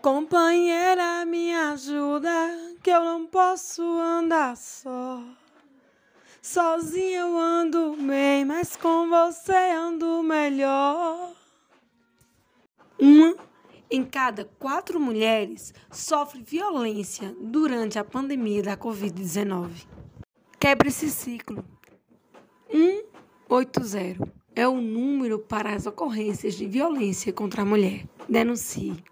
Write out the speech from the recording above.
Companheira, me ajuda, que eu não posso andar só. Sozinha eu ando bem, mas com você ando melhor. Uma em cada quatro mulheres sofre violência durante a pandemia da Covid-19. Quebre esse ciclo. 180 é o número para as ocorrências de violência contra a mulher. Denuncie.